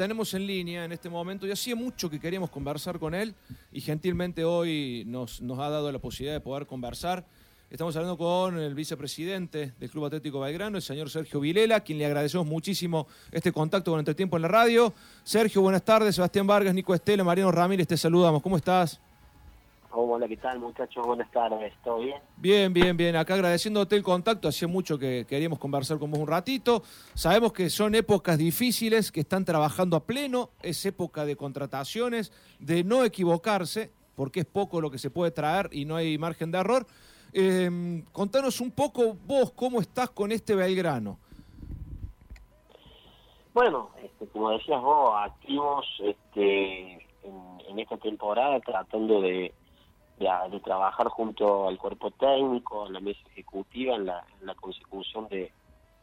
tenemos en línea en este momento y hacía mucho que queríamos conversar con él y gentilmente hoy nos, ha dado la posibilidad de poder conversar. Estamos hablando con el vicepresidente del Club Atlético Belgrano, el señor Sergio Vilela, quien le agradecemos muchísimo este contacto con Entretiempo en la radio. Sergio, buenas tardes. Sebastián Vargas, Nico Estela, Mariano Ramírez, te saludamos. ¿Cómo estás? Hola, ¿qué tal muchachos? Buenas tardes, ¿todo bien? Bien, bien, bien. Acá agradeciéndote el contacto, hacía mucho que queríamos conversar con vos un ratito. Sabemos que son épocas difíciles, que están trabajando a pleno, es época de contrataciones, de no equivocarse, porque es poco lo que se puede traer y no hay margen de error. Eh, contanos un poco vos cómo estás con este Belgrano. Bueno, este, como decías vos, activos este, en, en esta temporada tratando de de, trabajar junto al cuerpo técnico, a la mesa ejecutiva en la, consecución de,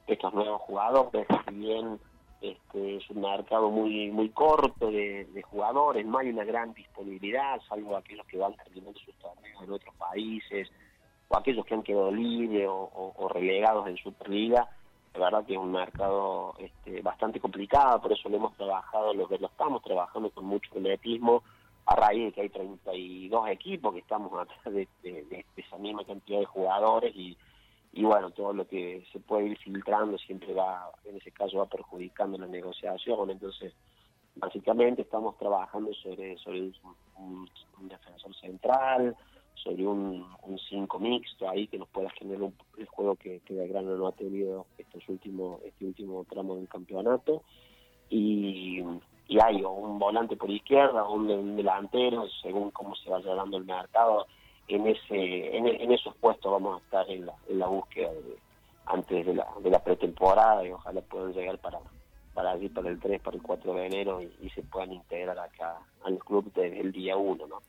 estos nuevos jugadores. Si bien este, es un mercado muy muy corto de, jugadores, no hay una gran disponibilidad, salvo aquellos que van terminando sus torneos en otros países, o aquellos que han quedado libres o, relegados en Superliga. La verdad que es un mercado este, bastante complicado, por eso lo hemos trabajado, lo lo estamos trabajando con mucho magnetismo a raíz de que hay 32 equipos que estamos atrás de, esa misma cantidad de jugadores y, y bueno, todo lo que se puede ir filtrando siempre va, en ese caso va perjudicando la negociación, entonces básicamente estamos trabajando sobre, sobre un, defensor central, sobre un 5 mixto ahí que nos pueda generar un, el juego que, que Belgrano no ha tenido estos últimos, este último tramo del campeonato. Y y hay un volante por izquierda o un, delantero, según cómo se vaya dando el mercado, en ese en, esos puestos vamos a estar en la, en la búsqueda antes de la, de la pretemporada y ojalá puedan llegar para para allí para el 3, para el 4 de enero y, se puedan integrar acá al club desde el día 1, ¿no?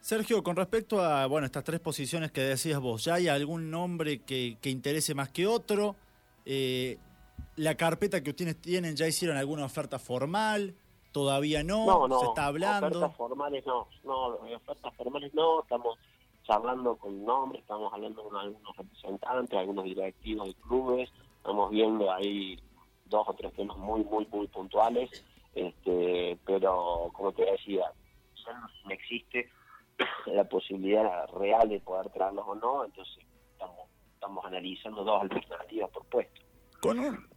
Sergio, con respecto a bueno estas tres posiciones que decías vos, ¿ya hay algún nombre que, que interese más que otro? Eh, ¿La carpeta que ustedes tienen ya hicieron alguna oferta formal? Todavía no, se está hablando. Ofertas formales no, no, ofertas formales no, estamos charlando con nombres, estamos hablando con algunos representantes, algunos directivos de clubes, estamos viendo ahí dos o tres temas muy, muy, muy puntuales, este, pero como te decía, no existe la posibilidad real de poder traerlos o no, entonces estamos, estamos analizando dos alternativas por puesto. Con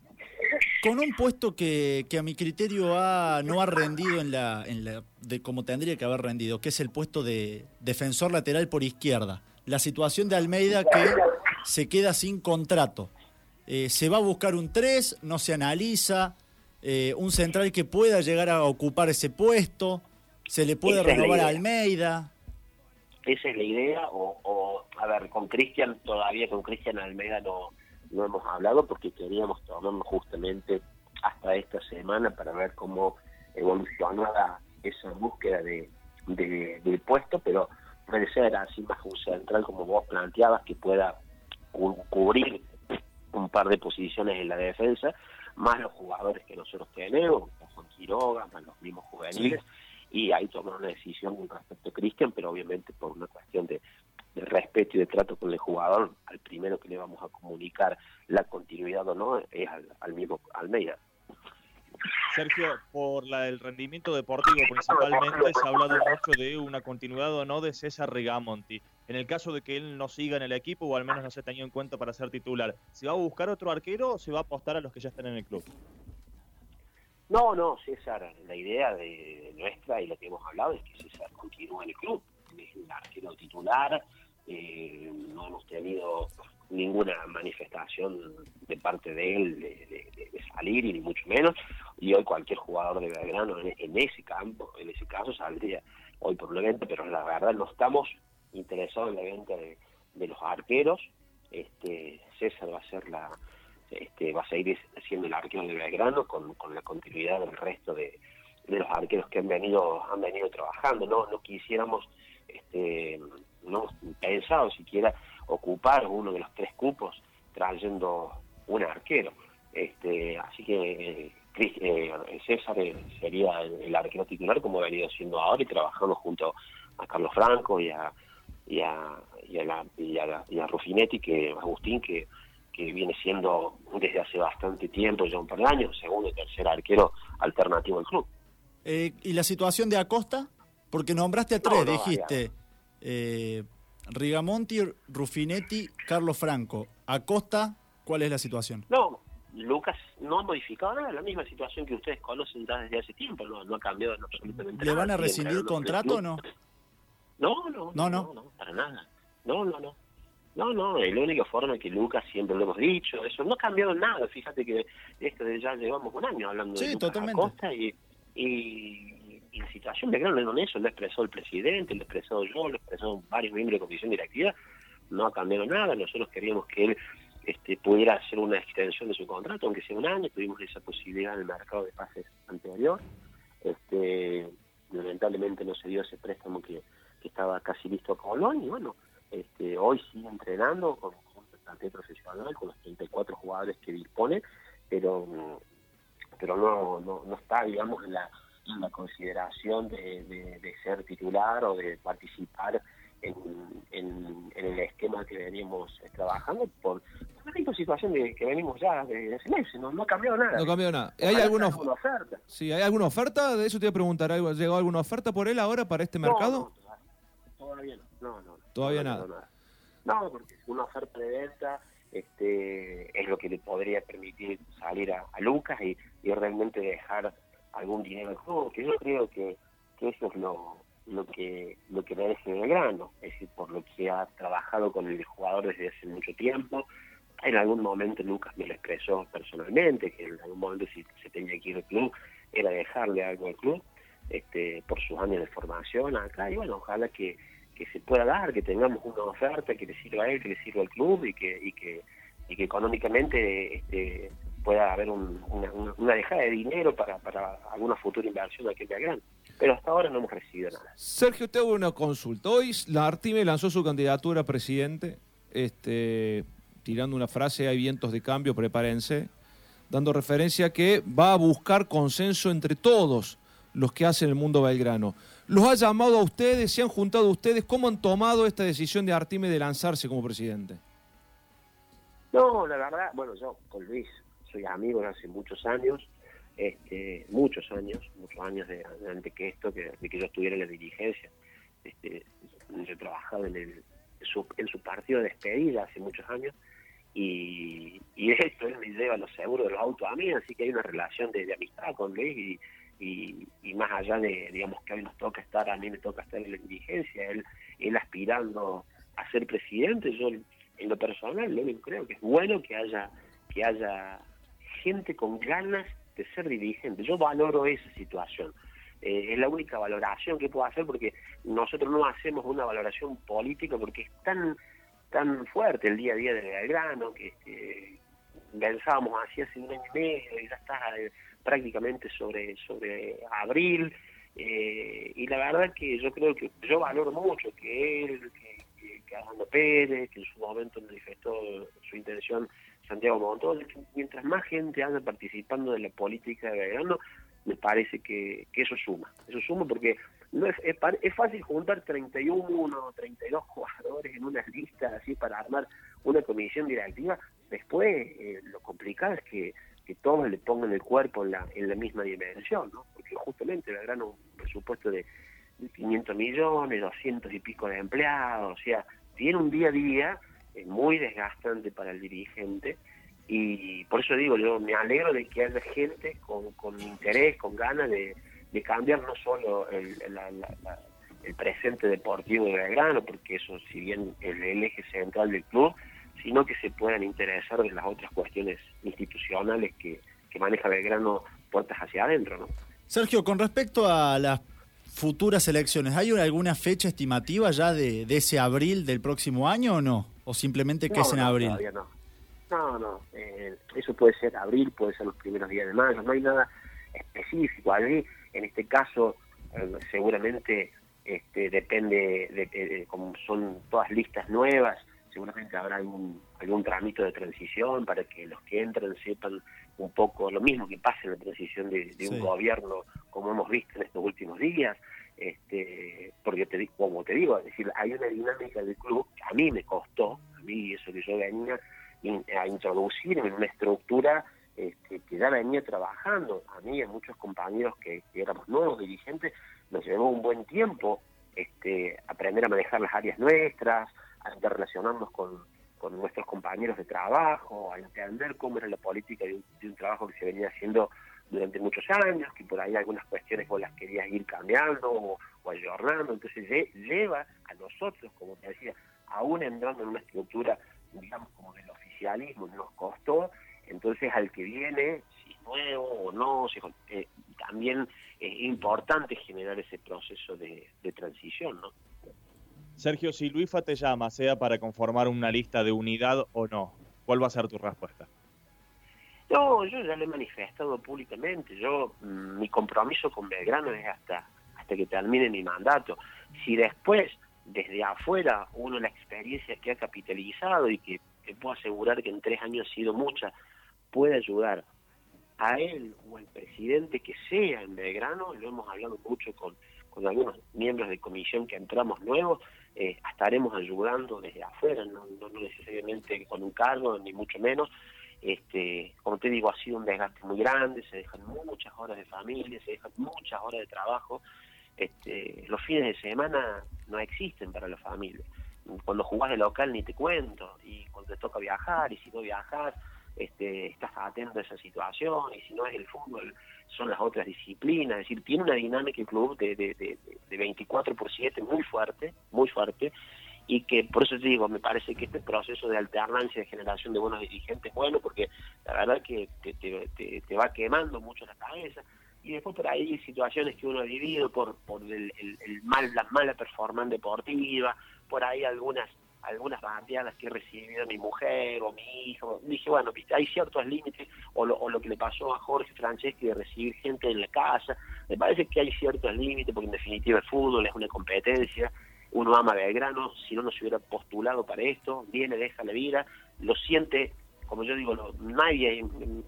con un puesto que, que a mi criterio ha, no ha rendido en la, en la, de como tendría que haber rendido, que es el puesto de defensor lateral por izquierda. La situación de Almeida que se queda sin contrato. Eh, se va a buscar un 3, no se analiza, eh, un central que pueda llegar a ocupar ese puesto, se le puede renovar a Almeida. Esa es la idea, o, o a ver, con Cristian, todavía con Cristian Almeida no, no hemos hablado porque queríamos tomarnos justamente hasta esta semana para ver cómo evolucionaba esa búsqueda de, del puesto, pero puede ser así más un central como vos planteabas que pueda cubrir un par de posiciones en la defensa, más los jugadores que nosotros tenemos, Juan Quiroga, más los mismos juveniles, y ahí tomar una decisión con respecto a Cristian, pero obviamente por una cuestión de, de respeto y de trato con el jugador, al primero que le vamos a comunicar la continuidad o no es al, mismo Almeida. Sergio, por la del rendimiento deportivo principalmente se ha hablado mucho de una continuidad o no de César Rigamonti. En el caso de que él no siga en el equipo o al menos no se ha tenido en cuenta para ser titular, ¿se va a buscar otro arquero o se va a apostar a los que ya están en el club? No, no, César, la idea de nuestra y lo que hemos hablado es que César continúe en el club, es el arquero titular, eh, no hemos tenido ninguna manifestación de parte de él de, salir y ni mucho menos. Y hoy cualquier jugador de Belgrano en, ese campo en ese caso saldría hoy por la venta pero la verdad no estamos interesados en la venta de, los arqueros. Este César va a ser la este, va a seguir siendo el arquero de Belgrano con, con la continuidad del resto de, de los arqueros que han venido han venido trabajando no no quisiéramos este no pensado siquiera ocupar uno de los tres cupos trayendo un arquero. Este, así que eh, eh César sería el, arquero titular como ha venido siendo ahora y trabajando junto a Carlos Franco y a y a, y a, la, y a, Rufinetti, que Agustín, que, que viene siendo desde hace bastante tiempo, de años, segundo y tercer arquero alternativo del club. Eh, ¿Y la situación de Acosta? Porque nombraste a tres, dijiste. Eh, Rigamonti, Rufinetti, Carlos Franco. Acosta, ¿cuál es la situación? No, Lucas no ha modificado nada, la misma situación que ustedes conocen desde hace tiempo, no, ha cambiado absolutamente nada. ¿Le van a rescindir el contrato o no? No, no, no, no, no, para nada. No, no, no. No, no, es la única forma que Lucas siempre lo hemos dicho, eso no ha cambiado nada. Fíjate que esto de ya llevamos un año hablando de Lucas Acosta y, y, la situación de Gran eso, lo expresó el presidente, lo expresó yo, lo expresó varios miembros de comisión directiva, no ha cambiado nada. Nosotros queríamos que él este, pudiera hacer una extensión de su contrato, aunque sea un año, tuvimos esa posibilidad en el mercado de pases anterior. Este, lamentablemente no se dio ese préstamo que, estaba casi listo a Colón y bueno, este, hoy sigue entrenando con, un plantel profesional, con los 34 jugadores que dispone, pero pero no, no, no está, digamos, en la, en la consideración de, de, ser titular o de participar en, en, el esquema que venimos trabajando por la misma situación de, que venimos ya de hace meses, no, no ha cambiado nada. No ha cambiado nada. ¿Hay alguna, oferta? Sí, ¿hay alguna oferta? De eso te iba a preguntar, ¿llegó alguna oferta por él ahora para este mercado? todavía no. no, no Todavía nada. No, porque una oferta de venta este, es lo que le podría permitir salir a, Lucas y, realmente dejar algún dinero al juego, que yo creo que, eso es lo, lo que lo que merece grano es decir, por lo que ha trabajado con el jugador desde hace mucho tiempo. En algún momento Lucas me lo expresó personalmente, que en algún momento si se tenía que ir al club, era dejarle algo al club, este, por sus años de formación acá, y bueno, ojalá que, que se pueda dar, que tengamos una oferta que le sirva a él, que le sirva al club y que, y que, y que económicamente este, pueda haber una, una, dejada de dinero para, para alguna futura inversión aquí en Belgrano. Pero hasta ahora no hemos recibido nada. Sergio, te hago una consulta. Hoy la Artime lanzó su candidatura a presidente, este, tirando una frase, hay vientos de cambio, prepárense, dando referencia a que va a buscar consenso entre todos los que hacen el mundo belgrano. ¿Los ha llamado a ustedes? ¿Se han juntado a ustedes? ¿Cómo han tomado esta decisión de Artime de lanzarse como presidente? No, la verdad, bueno, yo con Luis soy amigo de hace muchos años, este, muchos años, muchos años de, antes que esto, que, de que yo estuviera en la dirigencia. Este, yo he trabajado en, el, su, en su partido de despedida hace muchos años y, y esto él me lleva los seguros de los autos a mí, así que hay una relación de, amistad con Luis y más allá de, digamos, que mí nos toca estar, a mí me toca estar en la dirigencia, él, él aspirando a ser presidente, yo en lo personal lo creo que es bueno que haya, que haya gente con ganas de ser dirigente. Yo valoro esa situación. Eh, es la única valoración que puedo hacer porque nosotros no hacemos una valoración política porque es tan tan fuerte el día a día de Belgrano que pensábamos así hace un año y medio y ya está eh, prácticamente sobre, sobre abril, eh, y la verdad que yo creo que yo valoro mucho que él, que, que, Armando Pérez, que en su momento manifestó su intención Santiago Montón, mientras más gente anda participando de la política de Belgrano, me parece que, que eso suma, eso suma porque no es, es, fácil juntar 31, 32 jugadores en una lista así para armar una comisión directiva, después eh, lo complicado es que que todos le pongan el cuerpo en la, en la misma dimensión, ¿no? Porque justamente gran un presupuesto de 500 millones, 200 y pico de empleados, o sea, tiene un día a día eh, muy desgastante para el dirigente y por eso digo, yo me alegro de que haya gente con, con interés, con ganas de, de cambiar no solo el, el presente deportivo de Belgrano, porque eso si bien es el eje central del club, sino que se puedan interesar de las otras cuestiones institucionales que, que maneja Belgrano puertas hacia adentro. ¿no? Sergio, con respecto a las futuras elecciones, ¿hay alguna fecha estimativa ya de, de ese abril del próximo año o no? ¿O simplemente que es en abril? no. No, no. Eh, eso puede ser abril, puede ser los primeros días de mayo, no hay nada específico. Allí, en este caso, eh, seguramente este, depende de, como son todas listas nuevas, seguramente habrá algún, algún trámite de transición para que los que entren sepan un poco lo mismo que pasa en la transición de, un gobierno como hemos visto en estos últimos días este porque te como te digo decir hay una dinámica del club que a mí me costó a mí eso que yo venía a introducir en una estructura este, que ya venía trabajando. A mí y a muchos compañeros que, éramos nuevos dirigentes nos llevó un buen tiempo este, aprender a manejar las áreas nuestras, a interrelacionarnos con, con nuestros compañeros de trabajo, a entender cómo era la política de un, trabajo que se venía haciendo durante muchos años, que por ahí algunas cuestiones vos las querías ir cambiando o, o ayornando, entonces lleva a nosotros, como te decía, aún entrando en una estructura, digamos, como del oficialismo, nos costó entonces, al que viene, si nuevo o no, eh, también es importante generar ese proceso de, transición, ¿no? Sergio, si Luifa te llama, sea para conformar una lista de unidad o no, ¿cuál va a ser tu respuesta? No, yo ya lo he manifestado públicamente. Yo, mm, mi compromiso con Belgrano es hasta, hasta que termine mi mandato. Si después, desde afuera, uno la experiencia que ha capitalizado y que te puedo asegurar que en tres años ha sido mucha, puede ayudar a él o al presidente que sea en Belgrano, lo hemos hablado mucho con, con algunos miembros de comisión que entramos nuevos, eh, estaremos ayudando desde afuera, no, no, necesariamente con un cargo, ni mucho menos. Este, como te digo, ha sido un desgaste muy grande, se dejan muchas horas de familia, se dejan muchas horas de trabajo. Este, los fines de semana no existen para la familia. Cuando jugás de local ni te cuento, y cuando te toca viajar, y si no viajas, este, estás atento a esa situación y si no es el fútbol son las otras disciplinas, es decir, tiene una dinámica el club de, de, de, 24 por 7 muy fuerte, muy fuerte y que por eso te digo, me parece que este proceso de alternancia de generación de buenos dirigentes es bueno porque la verdad que te, te, va quemando mucho la cabeza y después por ahí situaciones que uno ha vivido por, por el, el mal, la mala performance deportiva, por ahí algunas algunas bandeadas que he recibido mi mujer o mi hijo. Dije, bueno, hay ciertos límites, o lo, o lo que le pasó a Jorge Franceschi de recibir gente en la casa. Me parece que hay ciertos límites, porque en definitiva el fútbol es una competencia. Uno ama Belgrano, si no, no se hubiera postulado para esto. Viene, deja la vida, lo siente como yo digo, no, nadie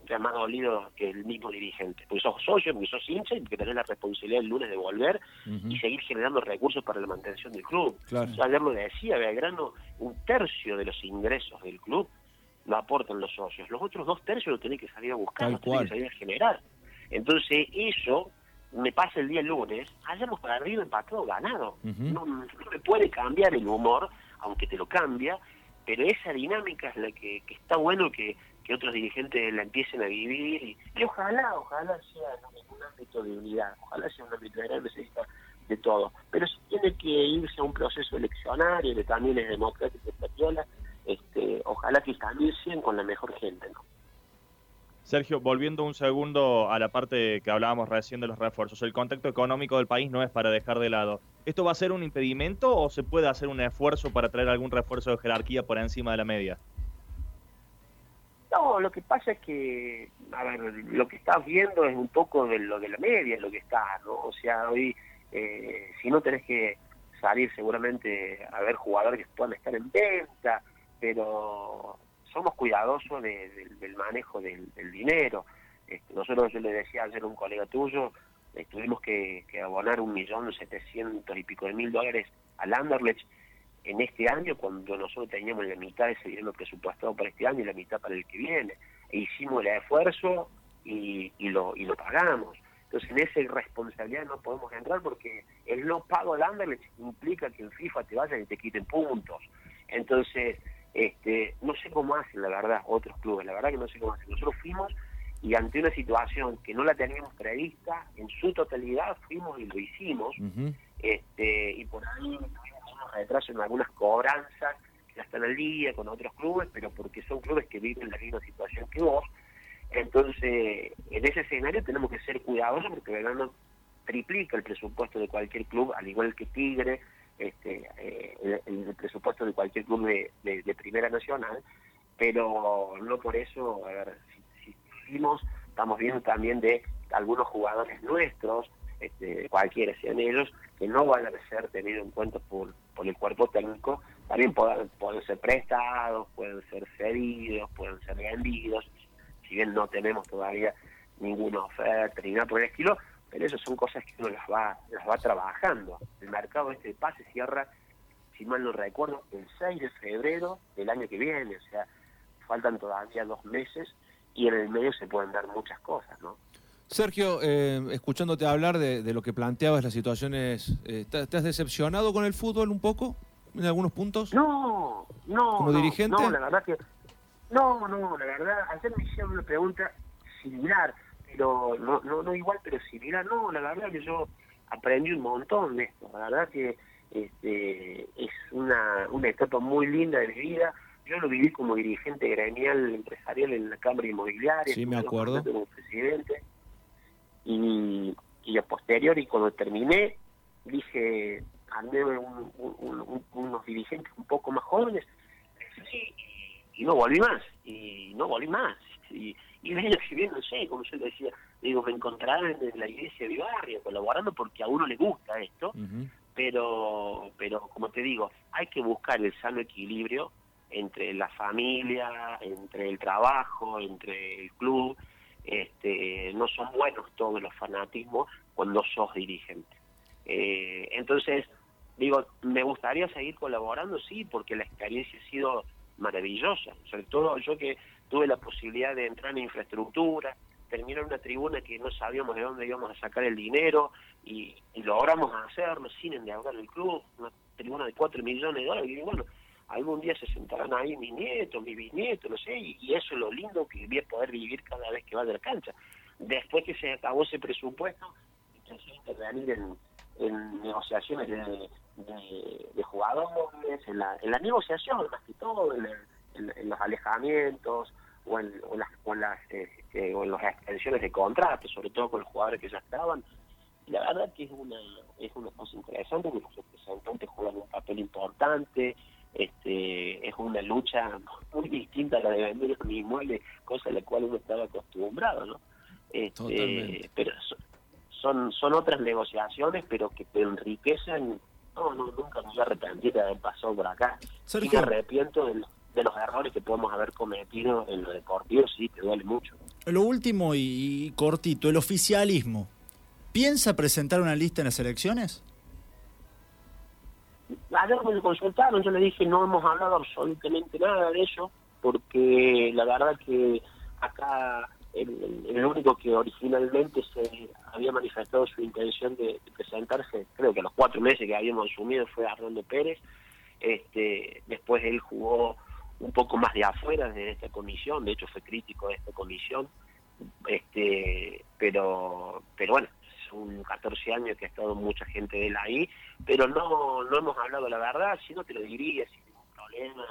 te ha más dolido que el mismo dirigente, porque sos socio, porque sos hincha y porque tenés la responsabilidad el lunes de volver y seguir generando recursos para la mantención del club. Claro. ayer lo decía, Belgrano, un tercio de los ingresos del club lo aportan los socios, los otros dos tercios lo tenés que salir a buscar, lo tenés que salir a generar. Entonces eso me pasa el día lunes, hayamos perdido, empatado, ganado. no, no me puede cambiar el humor, aunque te lo cambia, pero esa dinámica es la que, está bueno que, otros dirigentes la empiecen a vivir y, ojalá, ojalá sea un ámbito de unidad, ojalá sea un ámbito de de todo, pero si tiene que irse a un proceso eleccionario que también es democrático este, ojalá que también sean con la mejor gente, ¿no? Sergio, volviendo un segundo a la parte que hablábamos recién de los refuerzos, el contexto económico del país no es para dejar de lado. ¿Esto va a ser un impedimento o se puede hacer un esfuerzo para traer algún refuerzo de jerarquía por encima de la media? No, lo que pasa es que, a ver, lo que estás viendo es un poco de lo de la media, lo que está, ¿no? O sea, hoy, eh, si no tenés que salir seguramente a ver jugadores que puedan estar en venta, pero somos cuidadosos del manejo del, dinero. Este, nosotros, yo le decía ayer a un colega tuyo, tuvimos que, abonar un millón setecientos y pico de mil dólares al Anderlecht en este año cuando nosotros teníamos la mitad de ese dinero presupuestado para este año y la mitad para el que viene. E hicimos el esfuerzo y, lo, y lo pagamos. Entonces en esa irresponsabilidad no podemos entrar porque el no pago al Anderlecht implica que en FIFA te vayan y te quiten puntos. Entonces, este, no sé cómo hacen, la verdad, otros clubes, la verdad que no sé cómo hacen. Nosotros fuimos y ante una situación que no la teníamos prevista, en su totalidad fuimos y lo hicimos, este, y por ahí tuvimos unos retrasos en algunas cobranzas que ya están al día con otros clubes, pero porque son clubes que viven la misma situación que vos. Entonces, en ese escenario tenemos que ser cuidadosos porque Verano triplica el presupuesto de cualquier club, al igual que Tigre, este, eh, el, presupuesto de cualquier club de, de, primera nacional, pero no por eso, a ver, estamos viendo también de algunos jugadores nuestros, este, cualquiera sean ellos, que no van a ser tenidos en cuenta por, por el cuerpo técnico, también pueden, pueden ser prestados, pueden ser cedidos, pueden ser vendidos, si bien no tenemos todavía ninguna oferta ni nada por el estilo, pero eso son cosas que uno las va, las va trabajando. El mercado este de pase cierra, si mal no recuerdo, el 6 de febrero del año que viene, o sea, faltan todavía dos meses y en el medio se pueden dar muchas cosas, ¿no? Sergio, eh, escuchándote hablar de, lo que planteabas, las situaciones, eh, ¿te, has decepcionado con el fútbol un poco en algunos puntos? No, no. ¿Como dirigente? No, la verdad que. No, no, la verdad, ayer me hicieron una pregunta similar, pero no, no, no igual, pero similar. No, la verdad que yo aprendí un montón de esto. La verdad que este, es una, una etapa muy linda de mi vida. Yo lo viví como dirigente gremial empresarial en la Cámara Inmobiliaria. Sí, me acuerdo. Como presidente. Y, y a posteriori, cuando terminé, dije, andé unos dirigentes un poco más jóvenes. y no volví más. Y no volví más. Y, y que viene, no sé, como yo le decía, digo, me encontrarán en la iglesia de mi barrio colaborando porque a uno le gusta esto pero, pero como te digo, hay que buscar el sano equilibrio entre la familia, entre el trabajo, entre el club. Este, no son buenos todos los fanatismos cuando sos dirigente. Eh, entonces, digo, me gustaría seguir colaborando, sí, porque la experiencia ha sido maravillosa. Sobre todo yo que tuve la posibilidad de entrar en infraestructura, terminar en una tribuna que no sabíamos de dónde íbamos a sacar el dinero y, logramos hacerlo sin endeudar el club, una tribuna de 4 millones de dólares. Y bueno, algún día se sentarán ahí mis nietos, mis bisnietos, no sé, y, eso es lo lindo que voy a poder vivir cada vez que vaya a la cancha. Después que se acabó ese presupuesto, empecé a intervenir en, en negociaciones de, jugadores, en la, en la negociación más que todo, en los alejamientos, o en, las, o las, este, o en las extensiones de contrato, sobre todo con los jugadores que ya estaban. Y la verdad que es una, es una cosa interesante porque los representantes juegan un papel importante, este, es una lucha muy distinta a la de vender un inmueble, cosa a la cual uno estaba acostumbrado, ¿no? Este, pero son, son otras negociaciones, pero que te enriquecen. No, no, nunca me voy a arrepentir de haber pasado por acá. Sí me arrepiento de de los errores que podemos haber cometido en lo deportivo, sí, te duele mucho. Lo último y cortito, el oficialismo. ¿Piensa presentar una lista en las elecciones? Ayer me consultaron, yo le dije no hemos hablado absolutamente nada de eso, porque la verdad que acá el, único que originalmente se había manifestado su intención de, presentarse, creo que a los cuatro meses que habíamos asumido fue Arnaldo Pérez. Este, después él jugó un poco más de afuera de esta comisión, de hecho fue crítico de esta comisión, este, pero, pero bueno, son 14 años que ha estado mucha gente de él ahí, pero no, no hemos hablado la verdad, si no te lo diría, sin ningún problema,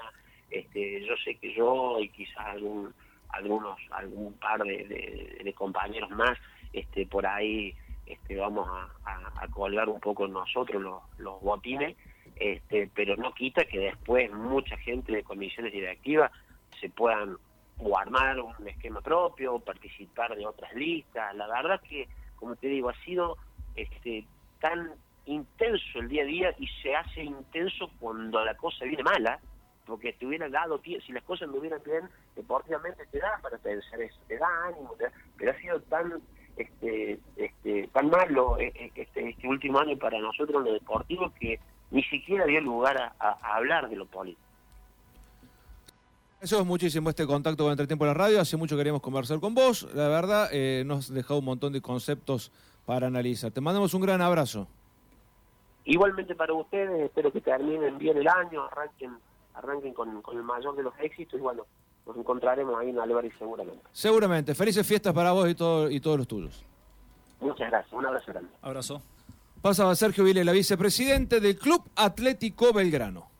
este, yo sé que yo y quizás algún, algunos, algún par de, compañeros más, este, por ahí este, vamos a, colgar un poco nosotros los, los botines, este, pero no quita que después mucha gente de comisiones directivas se puedan o armar un esquema propio, o participar de otras listas. La verdad que, como te digo, ha sido este, tan intenso el día a día y se hace intenso cuando la cosa viene mala, porque te hubiera dado, si las cosas no hubieran bien, deportivamente te da para pensar eso, te da ánimo, pero ha sido tan este, este, tan malo eh, eh, este, este último año para nosotros en lo deportivo que ni siquiera dio lugar a, hablar de lo político. Eso es muchísimo este contacto con Entretiempo de la Radio. Hace mucho queríamos conversar con vos. La verdad, eh, nos has dejado un montón de conceptos para analizar. Te mandamos un gran abrazo. Igualmente para ustedes, espero que terminen bien el año, arranquen, arranquen con, el mayor de los éxitos y bueno, nos encontraremos ahí en Álvarez seguramente. Seguramente. Felices fiestas para vos y, todo, y todos los tuyos. Muchas gracias. Un abrazo grande. Abrazo. Pasaba Sergio Vile, la vicepresidente del Club Atlético Belgrano.